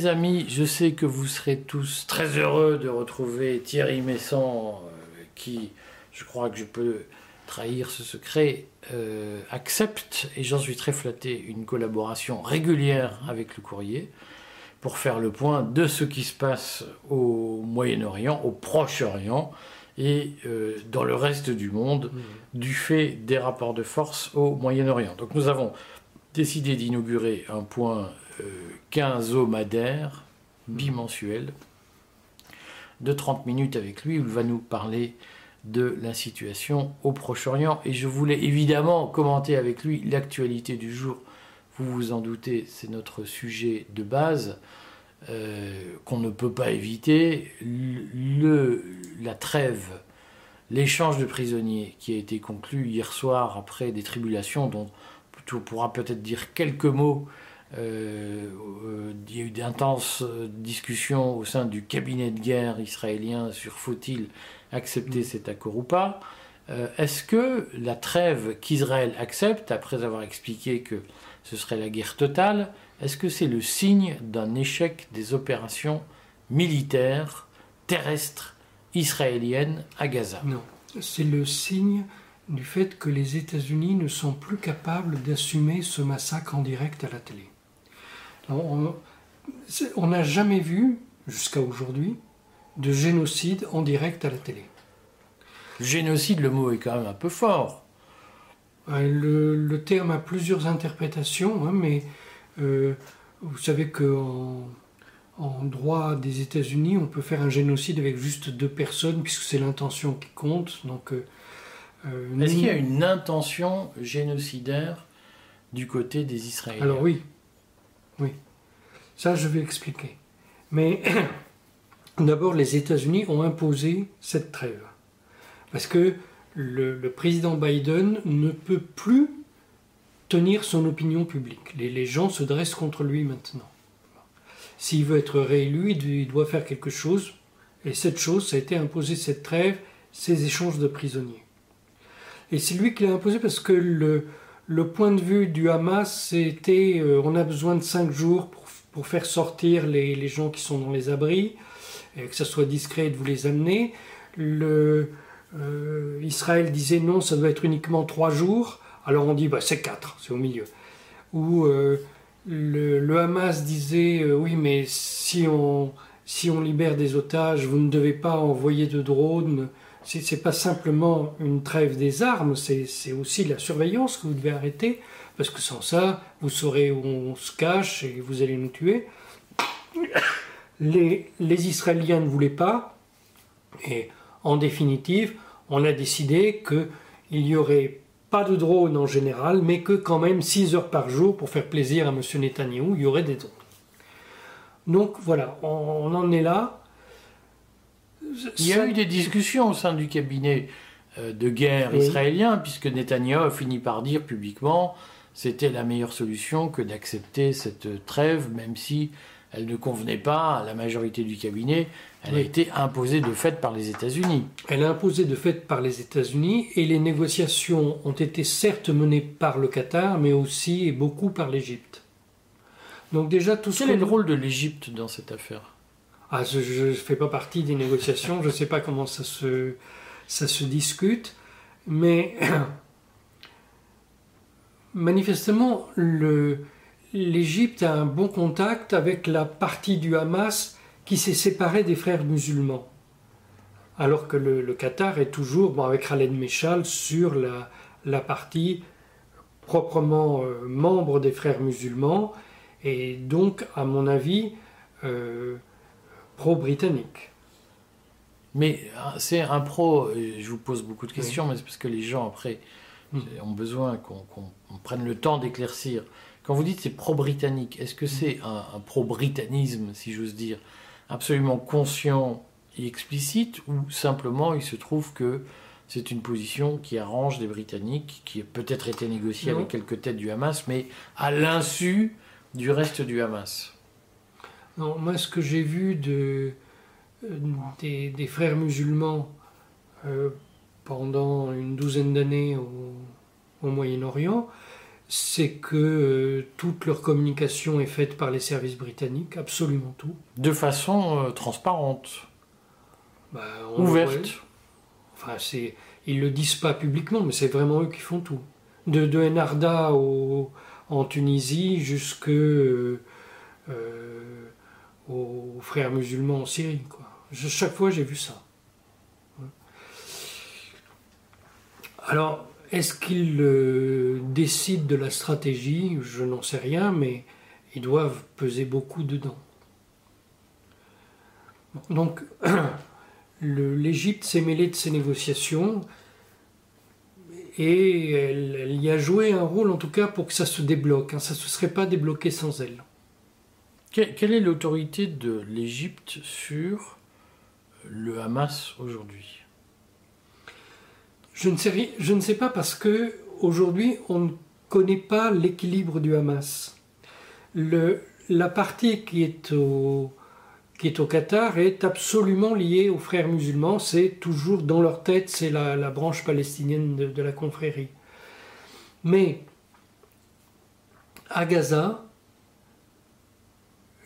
Mes amis, je sais que vous serez tous très heureux de retrouver Thierry Messon, euh, qui, je crois que je peux trahir ce secret, euh, accepte, et j'en suis très flatté, une collaboration régulière avec le courrier pour faire le point de ce qui se passe au Moyen-Orient, au Proche-Orient et euh, dans le reste du monde mmh. du fait des rapports de force au Moyen-Orient. Donc nous avons décidé d'inaugurer un point quinzomadaire, bimensuel, de 30 minutes avec lui, où il va nous parler de la situation au Proche-Orient. Et je voulais évidemment commenter avec lui l'actualité du jour. Vous vous en doutez, c'est notre sujet de base. Euh, qu'on ne peut pas éviter, le, la trêve, l'échange de prisonniers qui a été conclu hier soir après des tribulations dont on pourra peut-être dire quelques mots. Euh, euh, il y a eu d'intenses discussions au sein du cabinet de guerre israélien sur faut-il accepter cet accord ou pas. Euh, est-ce que la trêve qu'Israël accepte, après avoir expliqué que ce serait la guerre totale, est-ce que c'est le signe d'un échec des opérations militaires terrestres israéliennes à Gaza? Non, c'est le signe du fait que les États-Unis ne sont plus capables d'assumer ce massacre en direct à la télé. On n'a jamais vu, jusqu'à aujourd'hui, de génocide en direct à la télé. Génocide, le mot est quand même un peu fort. Le, terme a plusieurs interprétations, hein, mais euh, vous savez qu'en en droit des États-Unis, on peut faire un génocide avec juste deux personnes, puisque c'est l'intention qui compte. Donc, euh, euh, Est-ce qu'il y a une intention génocidaire du côté des Israéliens? Alors oui, oui. Ça, je vais expliquer. Mais d'abord, les États-Unis ont imposé cette trêve. Parce que le, président Biden ne peut plus tenir son opinion publique. Les, gens se dressent contre lui maintenant. S'il veut être réélu, il doit faire quelque chose. Et cette chose, ça a été imposer cette trêve, ces échanges de prisonniers. Et c'est lui qui l'a imposé parce que le, le, point de vue du Hamas, c'était euh, on a besoin de cinq jours pour, pour faire sortir les, gens qui sont dans les abris, et que ça soit discret de vous les amener. Euh, Israël disait non, ça doit être uniquement trois jours. Alors on dit bah, c'est quatre, c'est au milieu. Ou euh, le, Hamas disait oui, mais si on, si on libère des otages, vous ne devez pas envoyer de drones c'est pas simplement une trêve des armes, c'est aussi la surveillance que vous devez arrêter, parce que sans ça, vous saurez où on se cache et vous allez nous tuer. Les, les Israéliens ne voulaient pas, et en définitive, on a décidé qu'il n'y aurait pas de drones en général, mais que quand même 6 heures par jour, pour faire plaisir à M. Netanyahou, il y aurait des drones. Donc voilà, on en est là. Il y a eu des discussions au sein du cabinet euh, de guerre israélien, puisque Netanyahu a fini par dire publiquement c'était la meilleure solution que d'accepter cette trêve, même si elle ne convenait pas à la majorité du cabinet. Elle a été imposée de fait par les États-Unis. Elle a imposée de fait par les États-Unis et les négociations ont été certes menées par le Qatar, mais aussi et beaucoup par l'Égypte. Donc déjà tout Quel est le rôle de l'Égypte dans cette affaire? Ah, je ne fais pas partie des négociations, je ne sais pas comment ça se, ça se discute, mais manifestement, l'Égypte a un bon contact avec la partie du Hamas qui s'est séparée des frères musulmans. Alors que le, Qatar est toujours, bon, avec Khaled Meshal, sur la, la partie proprement euh, membre des frères musulmans. Et donc, à mon avis, euh, pro-britannique. Mais ah, c'est un pro, je vous pose beaucoup de questions, mais c'est parce que les gens après hmm. ont besoin qu'on prenne le temps d'éclaircir. Quand vous dites c'est pro-britannique, est-ce que c'est hmm. un, pro-britannisme, si j'ose dire, absolument conscient et explicite, ou simplement il se trouve que c'est une position qui arrange les Britanniques, qui a peut-être été négociée avec quelques têtes du Hamas, mais à l'insu du reste du Hamas? Moi, ce que j'ai vu de, euh, des, frères musulmans euh, pendant une douzaine d'années au, Moyen-Orient, c'est que euh, toute leur communication est faite par les services britanniques, absolument tout. De façon euh, transparente, Bah, ouverte. Enfin, c'est, ils le disent pas publiquement, mais c'est vraiment eux qui font tout. De, de Enarda au- en Tunisie jusque euh, aux frères musulmans en Syrie. Quoi. Je- chaque fois, j'ai vu ça. Alors, est-ce qu'ils euh, décident de la stratégie? Je n'en sais rien, mais ils doivent peser beaucoup dedans. Donc, l'Égypte s'est mêlée de ces négociations et elle, elle y a joué un rôle en tout cas pour que ça se débloque. hein. Ça ne se serait pas débloqué sans elle. Que- quelle est l'autorité de l'Égypte sur le Hamas aujourd'hui? Je ne sais, pas parce que aujourd'hui on ne connaît pas l'équilibre du Hamas. La partie qui est, au, Qatar est absolument liée aux frères musulmans. C'est toujours dans leur tête, c'est la, branche palestinienne de, la confrérie. Mais à Gaza,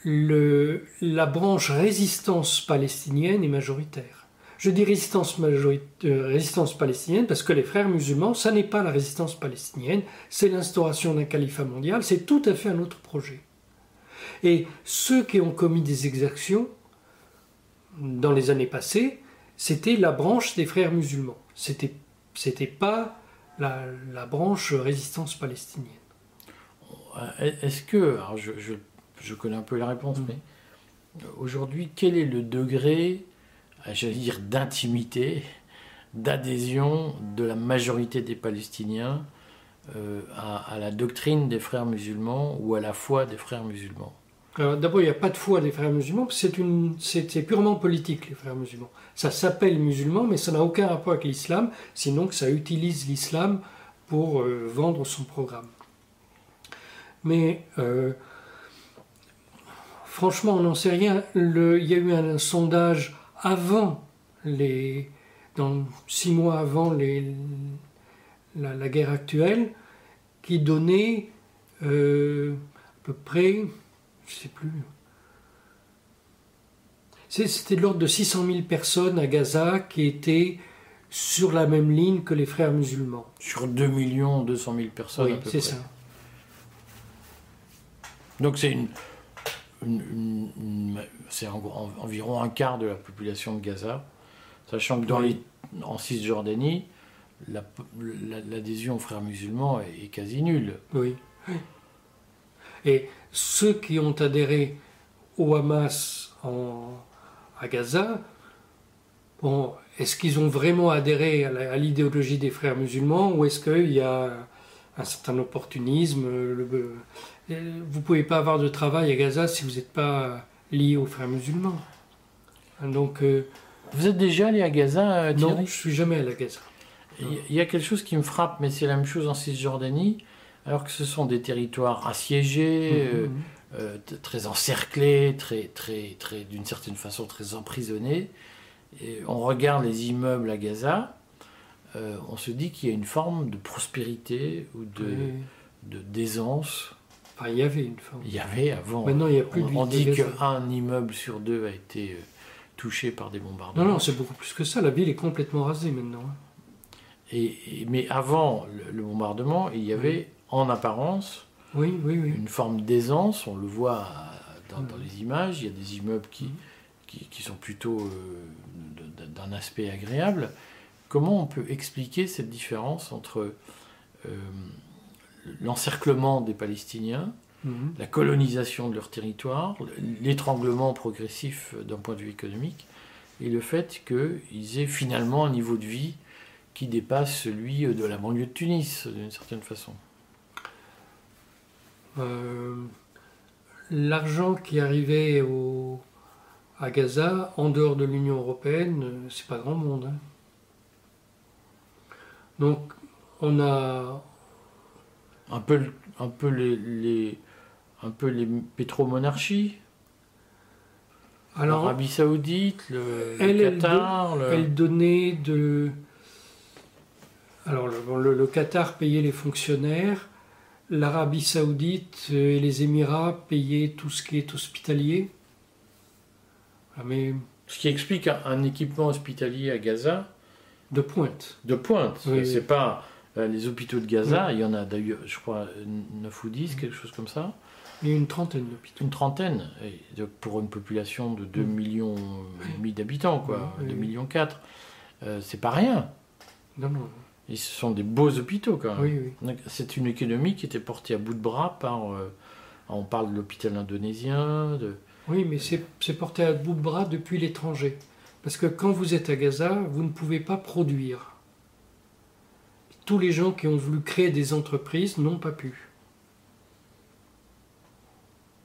la branche résistance palestinienne est majoritaire. Je dis résistance, euh, résistance palestinienne parce que les frères musulmans, ça n'est pas la résistance palestinienne, c'est l'instauration d'un califat mondial, c'est tout à fait un autre projet. Et ceux qui ont commis des exactions dans les années passées, c'était la branche des frères musulmans. C'était, c'était pas la, la branche résistance palestinienne. Euh, Est-ce que, alors je, je- je connais un peu la réponse, Mm. mais aujourd'hui, quel est le degré, euh, j'allais dire, d'intimité, d'adhésion de la majorité des Palestiniens euh, à, la doctrine des frères musulmans ou à la foi des frères musulmans Alors, D'abord, il n'y a pas de foi des frères musulmans, c'est, une, c'est, purement politique, les frères musulmans. Ça s'appelle musulman, mais ça n'a aucun rapport avec l'islam, sinon que ça utilise l'islam pour euh, vendre son programme. Mais euh, franchement, on n'en sait rien. Il y a eu un, sondage avant les. Dans, six mois avant les, la, la guerre actuelle, qui donnait euh, à peu près je sais plus. C'était de l'ordre de 600 000 personnes à Gaza qui étaient sur la même ligne que les frères musulmans. Sur 2 millions 200 000 personnes à oui, c'est ça. Donc c'est une- c'est en- en- environ un quart de la population de Gaza, sachant que dans Oui. les, en Cisjordanie, la- la- l'adhésion aux frères musulmans est, est quasi nulle. Oui. Et ceux qui ont adhéré au Hamas en- à Gaza, bon, est-ce qu'ils ont vraiment adhéré à l'idéologie des frères musulmans ou est-ce qu'il y a un certain opportunisme le- euh, Vous ne pouvez pas avoir de travail à Gaza si vous n'êtes pas lié aux frères musulmans. Donc, euh, Vous êtes déjà allé à Gaza, euh, non, je suis jamais allé à Gaza. Il y- a quelque chose qui me frappe, mais c'est la même chose en Cisjordanie, alors que ce sont des territoires assiégés, euh, Mhm. euh, t- très encerclés, très, très, très, d'une certaine façon très emprisonnés. Et on regarde les immeubles à Gaza, euh, on se dit qu'il y a une forme de prospérité ou de, Oui. de d'aisance. Enfin, il y avait une forme. Il y avait avant. Maintenant, il n'y a plus de on, on dit qu'un immeuble sur deux a été euh, touché par des bombardements. Non, non, c'est beaucoup plus que ça. La ville est complètement rasée maintenant. hein. Et, et- mais avant le, le bombardement, il y avait en apparence Oui, oui, oui. une forme d'aisance, on le voit euh, dans, dans les images, il y a des immeubles qui, qui, qui sont plutôt euh, d'un aspect agréable. Comment on peut expliquer cette différence entre euh, l'encerclement des Palestiniens, Mhm. la colonisation de leur territoire, l'étranglement progressif d'un point de vue économique, et le fait qu'ils aient finalement un niveau de vie qui dépasse celui de la banlieue de Tunis, d'une certaine façon Euh, L'argent qui arrivait au, à Gaza, en dehors de l'Union européenne, c'est pas grand monde. hein. Donc, on a. un peu, le- un peu les, les- un peu les pétromonarchies, Alors, l'Arabie Saoudite, le, le elle, elle Qatar, le- elle donnait de. Alors, le, bon, le- le Qatar payait les fonctionnaires l'Arabie saoudite et les Émirats payaient tout ce qui est hospitalier. Ah, mais ce qui explique un, équipement hospitalier à Gaza. De pointe. De pointe. c'est pas euh, les hôpitaux de Gaza, il y en a d'ailleurs, je crois, 9 ou 10, quelque chose comme ça. Il y a une trentaine d'hôpitaux. Une trentaine, pour une population de 2 millions et demi d'habitants, quoi, 2 millions 4. Euh, c'est pas rien. Non, non. Et ce sont des beaux hôpitaux, quand même. Oui, C'est une économie qui était portée à bout de bras par. Euh, on parle de l'hôpital indonésien. De... Oui, mais c'est porté à bout de bras depuis l'étranger. Parce que quand vous êtes à Gaza, vous ne pouvez pas produire. Tous les gens qui ont voulu créer des entreprises n'ont pas pu.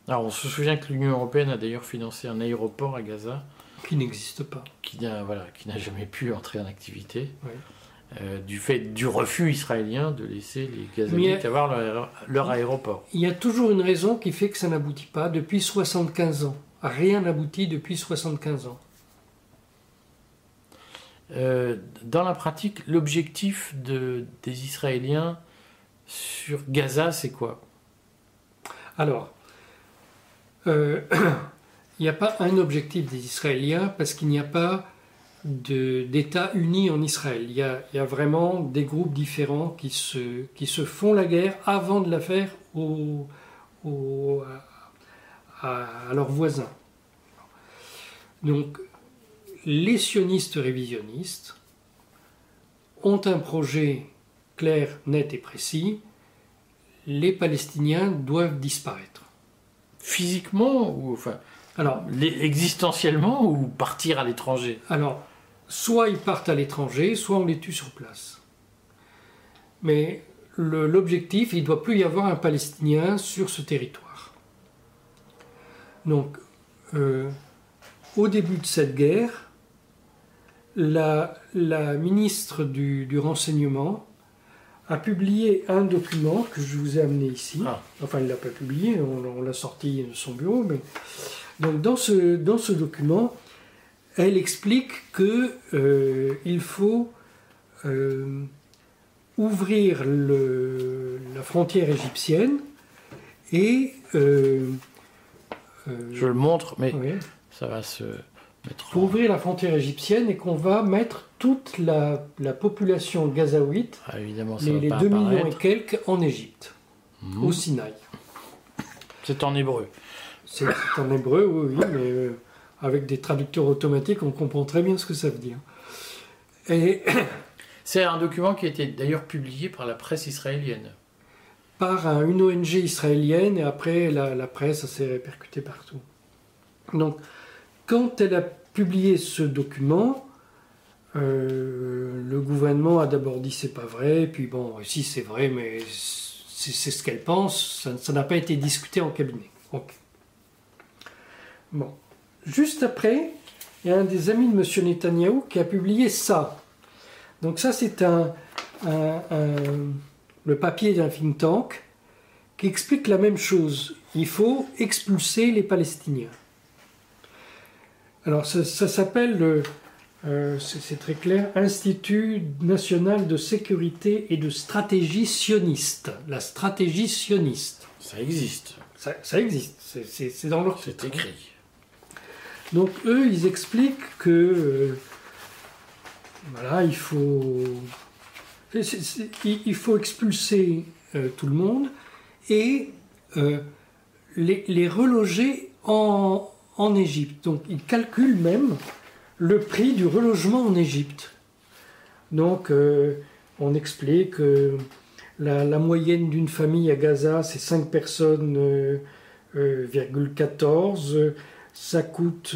Alors on se souvient que l'Union européenne a d'ailleurs financé un aéroport à Gaza. Qui n'existe pas. Qui n'a voilà, jamais pu entrer en activité. Euh, du fait du refus israélien de laisser les Gazaouites avoir leur, aéroport. Il y a toujours une raison qui fait que ça n'aboutit pas depuis 75 ans. Rien n'aboutit depuis 75 ans. Euh, dans la pratique, l'objectif de, des Israéliens sur Gaza, c'est quoi? Alors, euh, il n'y a pas un objectif des Israéliens parce qu'il n'y a pas d'État uni en Israël. Il y, a, vraiment des groupes différents qui se, qui se font la guerre avant de la faire au, à, à, leurs voisins. Donc, les sionistes révisionnistes ont un projet clair, net et précis. Les Palestiniens doivent disparaître. Physiquement ou enfin alors, existentiellement ou partir à l'étranger? Alors, soit ils partent à l'étranger, soit on les tue sur place. Mais l'objectif, il ne doit plus y avoir un Palestinien sur ce territoire. Donc, euh, au début de cette guerre, la, ministre du, renseignement a publié un document que je vous ai amené ici. Ah. Enfin, elle ne l'a pas publié, on, l'a sorti de son bureau. Mais... Donc, dans ce, dans ce document, elle explique qu'il euh, faut euh, ouvrir la frontière égyptienne et. Euh, je le montre, mais ça va se pour ouvrir la frontière égyptienne et qu'on va mettre toute la, population gazaouite, ah, évidemment, les, 2 millions et quelques, en Égypte, mmh. au Sinaï. C'est en hébreu. C'est en hébreu, oui, mais euh, avec des traducteurs automatiques, on comprend très bien ce que ça veut dire. Et C'est un document qui a été d'ailleurs publié par la presse israélienne. Par une ONG israélienne, et après la, la presse s'est répercutée partout. Donc, quand elle a ce document, euh, le gouvernement a d'abord dit c'est pas vrai, puis bon, si c'est vrai, mais c'est ce qu'elle pense, ça n'a pas été discuté en cabinet. Bon. Juste après, il y a un des amis de M. Netanyahou qui a publié ça. Donc ça, c'est un, le papier d'un think tank qui explique la même chose. Il faut expulser les Palestiniens. Alors ça, s'appelle, euh, c'est très clair, Institut national de sécurité et de stratégie sioniste. La stratégie sioniste. Ça existe. Ça, existe, c'est dans leur C'est écrit. Donc eux, ils expliquent que euh, voilà, il faut, il faut expulser euh, tout le monde et les, les reloger en, en Égypte. Donc ils calculent même le prix du relogement en Égypte. Donc euh, on explique que la, moyenne d'une famille à Gaza, c'est 5 personnes, euh, euh Ça coûte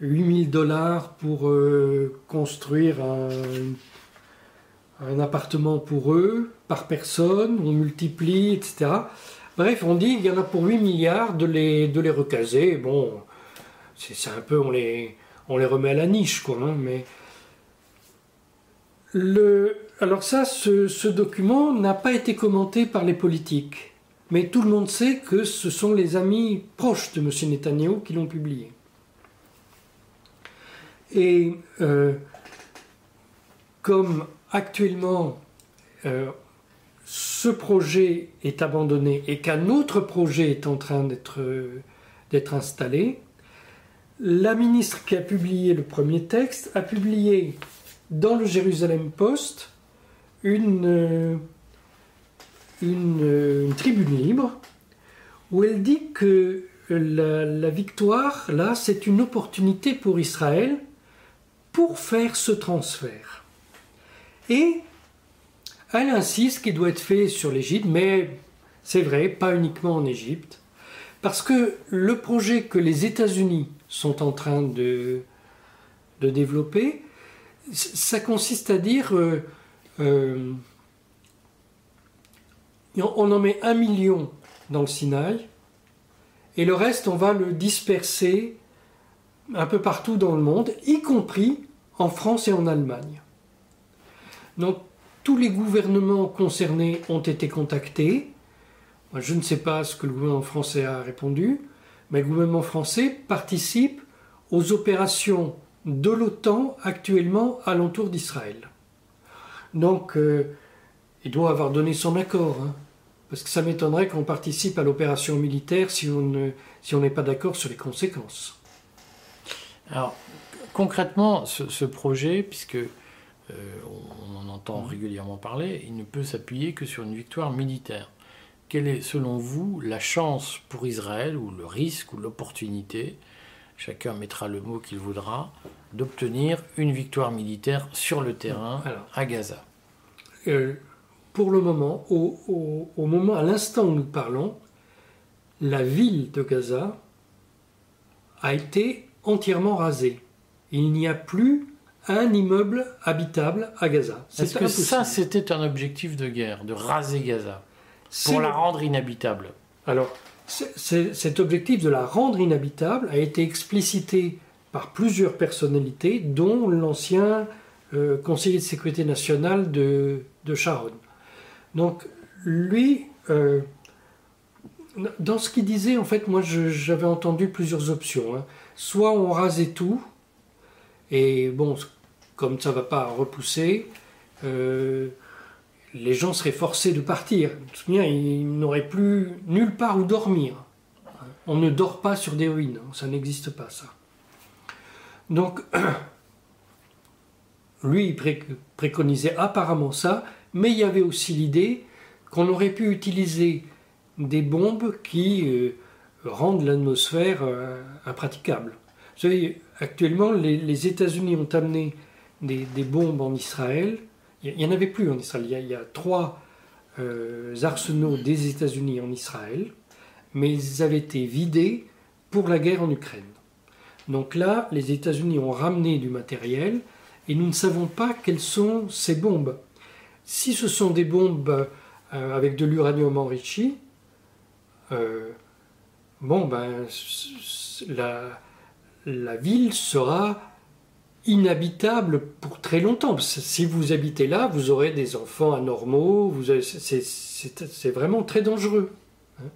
8000 dollars pour euh, construire un, un, appartement pour eux, par personne. On multiplie, etc. Bref, on dit qu'il y en a pour 8 milliards de les, de les recaser. Bon, c'est un peu, on les, on les remet à la niche, quoi. Hein, mais le, alors ça, ce, document n'a pas été commenté par les politiques. Mais tout le monde sait que ce sont les amis proches de M. Netanyahu qui l'ont publié. Et euh, comme actuellement euh, ce projet est abandonné et qu'un autre projet est en train d'être installé, la ministre qui a publié le premier texte a publié dans le Jérusalem Post une, une, tribune libre où elle dit que la, victoire, là, c'est une opportunité pour Israël pour faire ce transfert. Et elle insiste qu'il doit être fait sur l'Égypte, mais c'est vrai, pas uniquement en Égypte, parce que le projet que les États-Unis sont en train de, développer, ça consiste à dire euh, euh, on en met un million dans le Sinaï et le reste on va le disperser un peu partout dans le monde, y compris en France et en Allemagne. Donc tous les gouvernements concernés ont été contactés. je ne sais pas ce que le gouvernement français a répondu, mais le gouvernement français participe aux opérations de l'OTAN actuellement alentour d'Israël. Donc, euh, il doit avoir donné son accord, hein, parce que ça m'étonnerait qu'on participe à l'opération militaire si on n'est pas d'accord sur les conséquences. Alors, concrètement, ce, projet, puisque euh, on en entend mmh. régulièrement parler, il ne peut s'appuyer que sur une victoire militaire. Quelle est, selon vous, la chance pour Israël, ou le risque, ou l'opportunité chacun mettra le mot qu'il voudra, d'obtenir une victoire militaire sur le terrain à Gaza? Euh, Pour le moment, au, moment, à l'instant où nous parlons, la ville de Gaza a été entièrement rasée. Il n'y a plus un immeuble habitable à Gaza. Est-ce que ça, c'était un objectif de guerre, de raser Gaza, pour la rendre inhabitable? Alors, cet objectif de la rendre inhabitable a été explicité par plusieurs personnalités, dont l'ancien euh, conseiller de sécurité nationale de, Sharon. Donc, lui, euh, dans ce qu'il disait, en fait, moi, j'avais entendu plusieurs options. Hein. Soit on rasait tout, et bon, comme ça ne va pas repousser, euh, les gens seraient forcés de partir. ils n'auraient plus nulle part où dormir. On ne dort pas sur des ruines, ça n'existe pas ça. Donc, lui, il préconisait apparemment ça, mais il y avait aussi l'idée qu'on aurait pu utiliser des bombes qui euh, rendent l'atmosphère euh, impraticable. Vous savez, actuellement, les, États-Unis ont amené des bombes en Israël il n'y en avait plus en Israël. Il y a, trois euh, arsenaux des États-Unis en Israël, mais ils avaient été vidés pour la guerre en Ukraine. Donc là, les États-Unis ont ramené du matériel et nous ne savons pas quelles sont ces bombes. Si ce sont des bombes euh, avec de l'uranium enrichi, euh, bon ben la, la ville sera inhabitable pour très longtemps. Si vous habitez là, vous aurez des enfants anormaux, c'est vraiment très dangereux. Hein.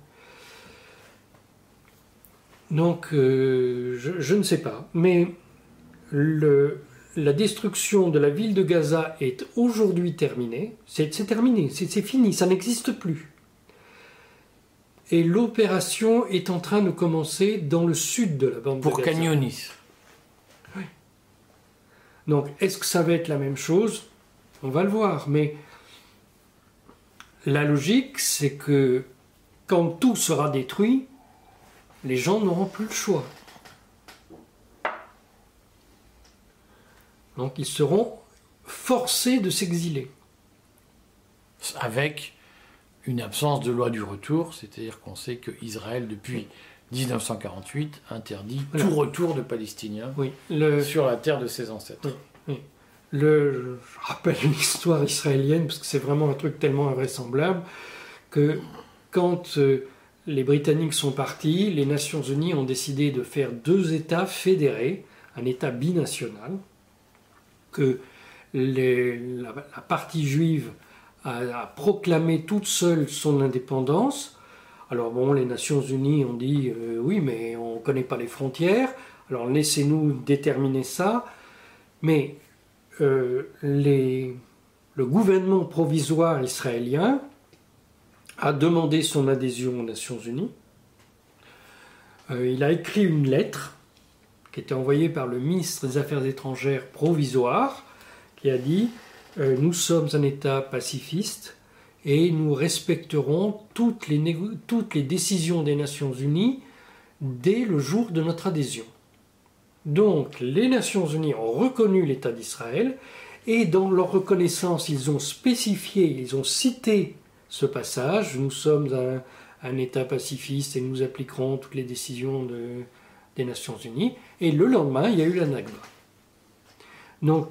Donc, euh, je, ne sais pas. Mais le, la destruction de la ville de Gaza est aujourd'hui terminée. C'est terminé, c'est fini, ça n'existe plus. Et l'opération est en train de commencer dans le sud de la bande de Gaza. Pour Canyonis. Donc, est-ce que ça va être la même chose? On va le voir. Mais la logique, c'est que quand tout sera détruit, les gens n'auront plus le choix. Donc, ils seront forcés de s'exiler. Avec une absence de loi du retour, c'est-à-dire qu'on sait que Israël, depuis 1948 interdit tout retour de Palestiniens sur la terre de ses ancêtres. Le, je rappelle une histoire israélienne, parce que c'est vraiment un truc tellement invraisemblable, que quand euh, les Britanniques sont partis, les Nations Unies ont décidé de faire deux États fédérés, un État binational, que la, partie juive a, proclamé toute seule son indépendance, alors bon, les Nations Unies ont dit euh, oui, mais on ne connaît pas les frontières, alors laissez-nous déterminer ça. Mais euh, le gouvernement provisoire israélien a demandé son adhésion aux Nations Unies. Euh, il a écrit une lettre qui était envoyée par le ministre des Affaires étrangères provisoire, qui a dit Nous sommes un État pacifiste et nous respecterons toutes les, toutes les décisions des Nations Unies dès le jour de notre adhésion. Donc les Nations Unies ont reconnu l'État d'Israël et dans leur reconnaissance, ils ont spécifié, ils ont cité ce passage, nous sommes un, État pacifiste et nous appliquerons toutes les décisions des Nations Unies. Et le lendemain, il y a eu la. Donc,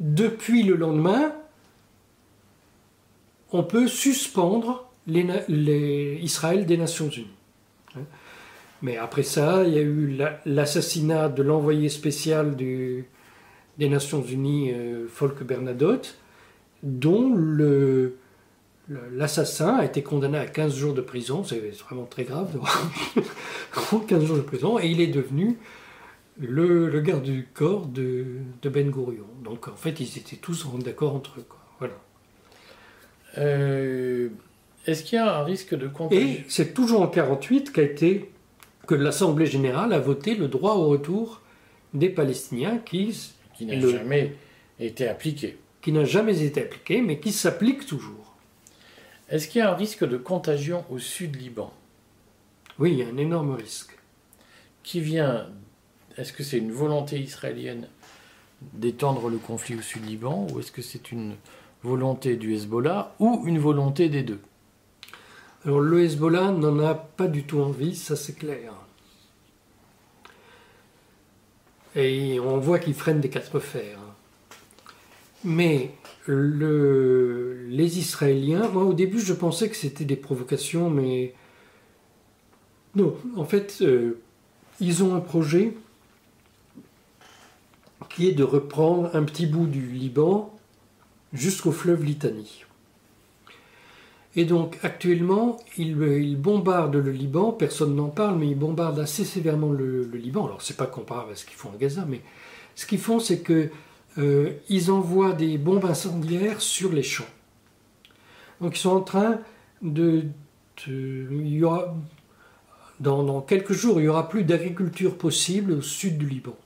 depuis le lendemain, on peut suspendre Israël des Nations Unies. Mais après ça, il y a eu l'assassinat de l'envoyé spécial des Nations Unies, euh, Folke Bernadotte, dont l'assassin a été condamné à 15 jours de prison, c'est vraiment très grave, 15 jours de prison, et il est devenu le, garde du corps de, Ben Gurion. Donc en fait, ils étaient tous d'accord entre eux. Voilà. Euh, est-ce qu'il y a un risque de contagion Et c'est toujours en 48 qu'a été que l'Assemblée générale a voté le droit au retour des Palestiniens qui, qui n'a jamais été appliqué. Qui n'a jamais été appliqué, mais qui s'applique toujours. Est-ce qu'il y a un risque de contagion au sud Liban? Oui, il y a un énorme risque. Qui vient Est-ce que c'est une volonté israélienne d'étendre le conflit au sud Liban ou est-ce que c'est une volonté du Hezbollah ou une volonté des deux? Alors le Hezbollah n'en a pas du tout envie, ça c'est clair. Et on voit qu'il freine des quatre fers. Mais les Israéliens, moi au début je pensais que c'était des provocations, mais non, en fait, euh, ils ont un projet qui est de reprendre un petit bout du Liban jusqu'au fleuve Litanie. Et donc actuellement, ils, bombardent le Liban, personne n'en parle, mais ils bombardent assez sévèrement le, Liban. Alors c'est pas comparable à ce qu'ils font à Gaza, mais ce qu'ils font, c'est qu'ils euh, envoient des bombes incendiaires sur les champs. Donc ils sont en train de, dans, dans, quelques jours, il n'y aura plus d'agriculture possible au sud du Liban.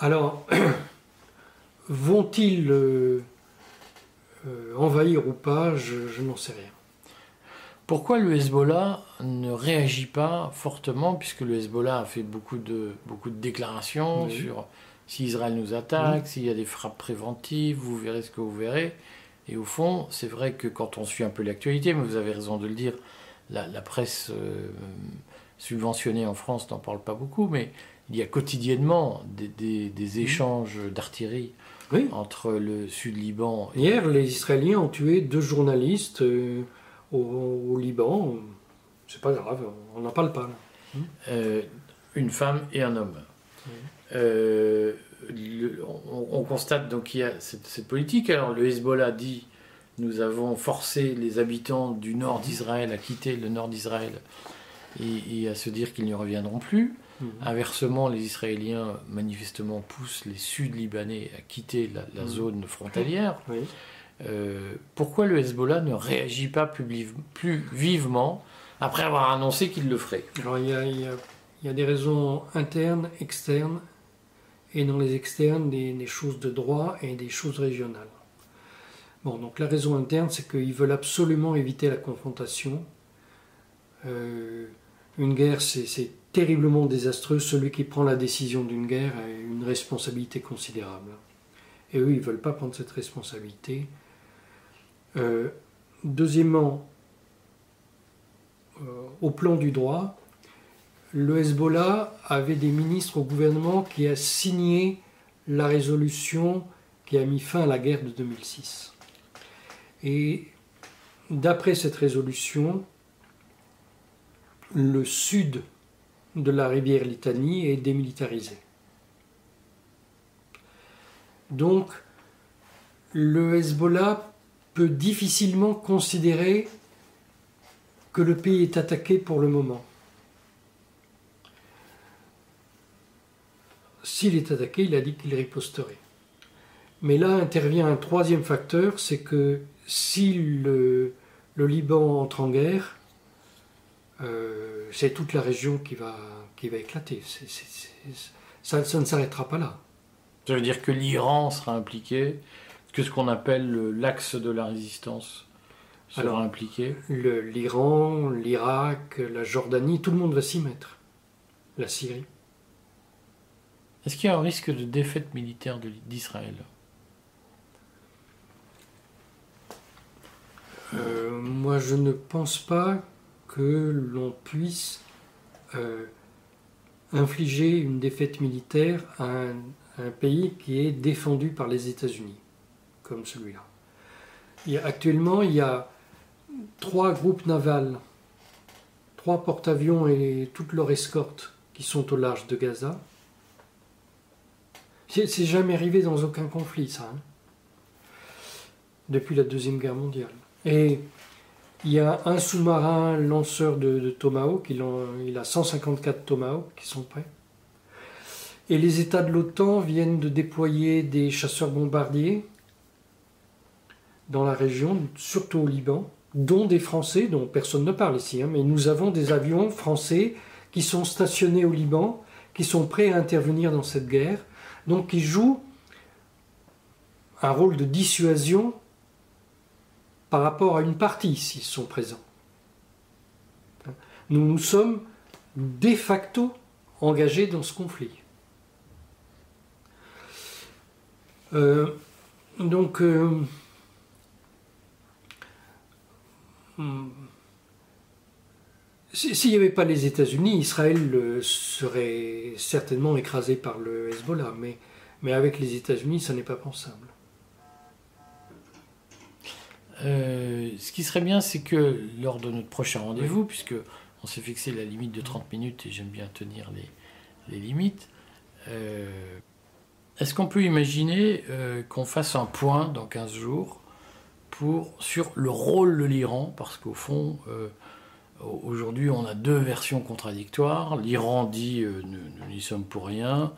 Alors, vont-ils euh, euh, envahir ou pas, je, n'en sais rien. Pourquoi le Hezbollah ne réagit pas fortement, puisque le Hezbollah a fait beaucoup de, beaucoup de déclarations sur si Israël nous attaque, s'il y a des frappes préventives, vous verrez ce que vous verrez. Et au fond, c'est vrai que quand on suit un peu l'actualité, mais vous avez raison de le dire, la, presse euh, subventionnée en France n'en parle pas beaucoup, mais il y a quotidiennement des, des échanges d'artillerie entre le sud-Liban. Et... Hier, les Israéliens ont tué deux journalistes euh, au, Liban. C'est pas grave, on n'en parle pas. Euh, une femme et un homme. Euh, on, constate donc qu'il y a cette, politique. Alors le Hezbollah dit nous avons forcé les habitants du nord d'Israël à quitter le nord d'Israël et, à se dire qu'ils n'y reviendront plus. Mhm. Inversement, les Israéliens manifestement poussent les Sud-Libanais à quitter la, mhm. zone frontalière. Euh, pourquoi le Hezbollah ne réagit pas plus, vivement après avoir annoncé qu'il le ferait? Alors il y, a, des raisons internes, externes, et dans les externes, des, choses de droit et des choses régionales. Bon, donc la raison interne, c'est qu'ils veulent absolument éviter la confrontation. Euh, une guerre, c'est terriblement désastreux. Celui qui prend la décision d'une guerre a une responsabilité considérable. Et eux, ils ne veulent pas prendre cette responsabilité. Euh, deuxièmement, euh, au plan du droit, le Hezbollah avait des ministres au gouvernement qui a signé la résolution qui a mis fin à la guerre de 2006. Et d'après cette résolution, le sud de la rivière Litanie est démilitarisé. Donc, le Hezbollah peut difficilement considérer que le pays est attaqué pour le moment. S'il est attaqué, il a dit qu'il riposterait. Mais là intervient un troisième facteur, c'est que si le, Liban entre en guerre, euh, c'est toute la région qui va, qui va éclater. ça, ça, ne s'arrêtera pas là. Ça veut dire que l'Iran sera impliqué, que ce qu'on appelle l'axe de la résistance sera impliqué L'Iran, l'Irak, la Jordanie, tout le monde va s'y mettre. La Syrie. Est-ce qu'il y a un risque de défaite militaire d'Israël? Euh, Moi, je ne pense pas que l'on puisse euh, infliger une défaite militaire à un, pays qui est défendu par les États-Unis, comme celui-là. Actuellement, il y a trois groupes navals, trois porte-avions et toute leur escorte qui sont au large de Gaza. C'est jamais arrivé dans aucun conflit, ça, hein, depuis la Deuxième Guerre mondiale. Il y a un sous-marin lanceur de, Tomahawk, il, a 154 Tomahawk qui sont prêts. Et les États de l'OTAN viennent de déployer des chasseurs bombardiers dans la région, surtout au Liban, dont des Français, dont personne ne parle ici, hein, mais nous avons des avions français qui sont stationnés au Liban, qui sont prêts à intervenir dans cette guerre, donc qui jouent un rôle de dissuasion par rapport à une partie s'ils sont présents. Nous nous sommes de facto engagés dans ce conflit. Euh, donc, euh, s'il n'y avait pas les États-Unis, Israël euh, serait certainement écrasé par le Hezbollah, mais avec les États-Unis, ça n'est pas pensable. Euh, ce qui serait bien, c'est que lors de notre prochain rendez-vous, puisque on s'est fixé la limite de 30 minutes et j'aime bien tenir les, limites, euh, est-ce qu'on peut imaginer qu'on fasse un point dans 15 jours pour, sur le rôle de l'Iran? Parce qu'au fond, Aujourd'hui, on a deux versions contradictoires. L'Iran dit euh, nous, n'y sommes pour rien,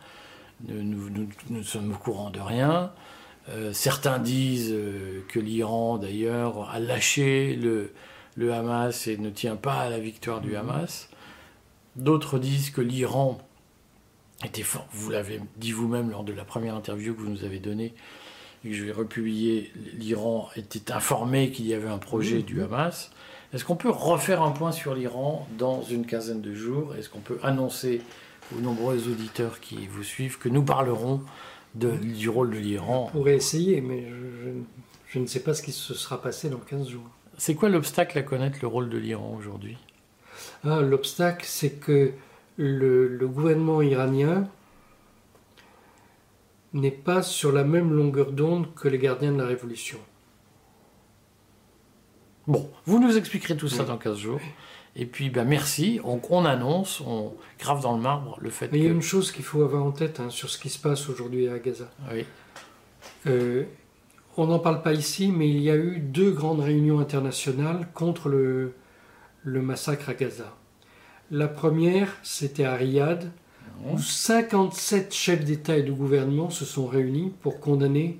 nous, sommes au courant de rien. Euh, certains disent euh, que l'Iran, d'ailleurs, a lâché le, le, Hamas et ne tient pas à la victoire du Hamas. D'autres disent que l'Iran était fort. Vous l'avez dit vous-même lors de la première interview que vous nous avez donnée et que je vais republier. L'Iran était informé qu'il y avait un projet du Hamas. Est-ce qu'on peut refaire un point sur l'Iran dans une quinzaine de jours? Est-ce qu'on peut annoncer aux nombreux auditeurs qui vous suivent que nous parlerons du rôle de l'Iran On pourrait essayer, mais je, ne sais pas ce qui se sera passé dans 15 jours. C'est quoi l'obstacle à connaître le rôle de l'Iran aujourd'hui? Ah, L'obstacle, c'est que le gouvernement iranien n'est pas sur la même longueur d'onde que les gardiens de la révolution. Bon, vous nous expliquerez tout ça dans 15 jours. Et puis, ben, merci. On, annonce, on grave dans le marbre le fait Il y a une chose qu'il faut avoir en tête hein, sur ce qui se passe aujourd'hui à Gaza. Oui. Euh, on n'en parle pas ici, mais il y a eu deux grandes réunions internationales contre le, le massacre à Gaza. La première, c'était à Riyad, où 57 chefs d'État et de gouvernement se sont réunis pour condamner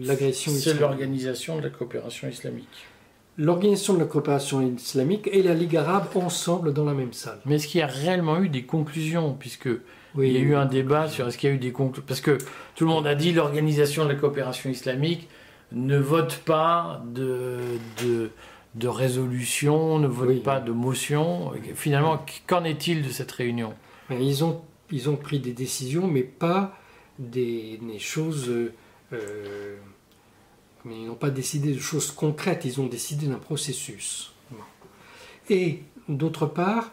l'agression islamique. C'est l'organisation de la coopération islamique l'Organisation de la coopération islamique et la Ligue arabe ensemble dans la même salle. Mais est-ce qu'il y a réellement eu des conclusions Puisque il y a eu un débat sur est-ce qu'il y a eu des conclusions Parce que tout le monde a dit l'Organisation de la coopération islamique ne vote pas de, de, résolution, ne vote pas de motion. Finalement, qu'en est-il de cette réunion? Ils ont, ils ont pris des décisions, mais pas des, choses... Euh, mais ils n'ont pas décidé de choses concrètes, ils ont décidé d'un processus. Et d'autre part,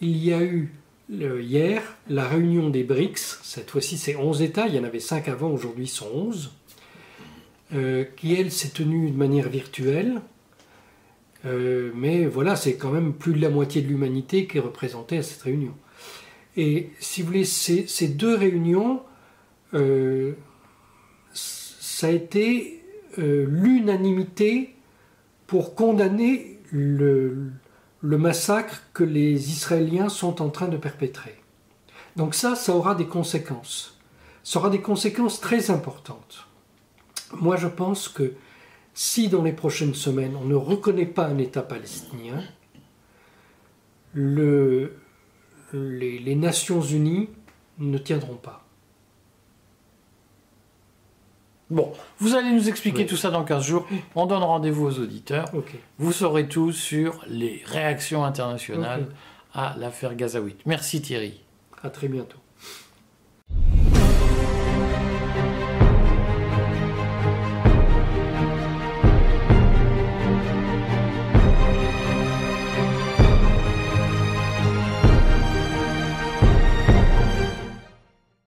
il y a eu hier la réunion des BRICS, cette fois-ci c'est 11 États, il y en avait 5 avant, aujourd'hui sont 11, euh, qui elle s'est tenue de manière virtuelle, euh, mais voilà, c'est quand même plus de la moitié de l'humanité qui est représentée à cette réunion. Et si vous voulez, ces, deux réunions, euh, ça a été euh, l'unanimité pour condamner le, massacre que les Israéliens sont en train de perpétrer. Donc ça, ça aura des conséquences. Ça aura des conséquences très importantes. moi je pense que si dans les prochaines semaines on ne reconnaît pas un État palestinien, le, les, Nations Unies ne tiendront pas. Bon, vous allez nous expliquer tout ça dans 15 jours. On donne rendez-vous aux auditeurs. Vous saurez tout sur les réactions internationales à l'affaire Gazaouite. Merci Thierry. À très bientôt.